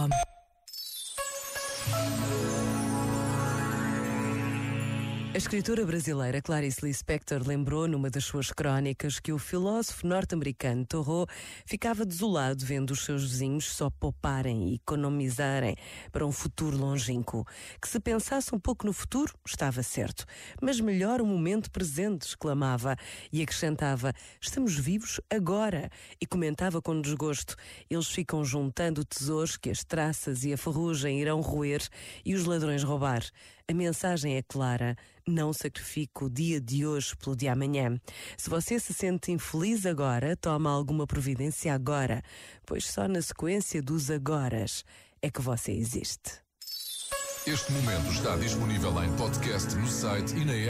www.radioplay.com. A escritora brasileira Clarice Lispector lembrou numa das suas crónicas que o filósofo norte-americano Thoreau ficava desolado vendo os seus vizinhos só pouparem e economizarem para um futuro longínquo. Que se pensasse um pouco no futuro, estava certo. Mas melhor o momento presente, exclamava e acrescentava: Estamos vivos agora. E comentava com desgosto: Eles ficam juntando tesouros que as traças e a ferrugem irão roer e os ladrões roubar. A mensagem é clara não sacrifique o dia de hoje pelo de amanhã. Se você se sente infeliz agora, toma alguma providência agora, pois só na sequência dos agoras é que você existe. Este momento está disponível em podcast no site e na app.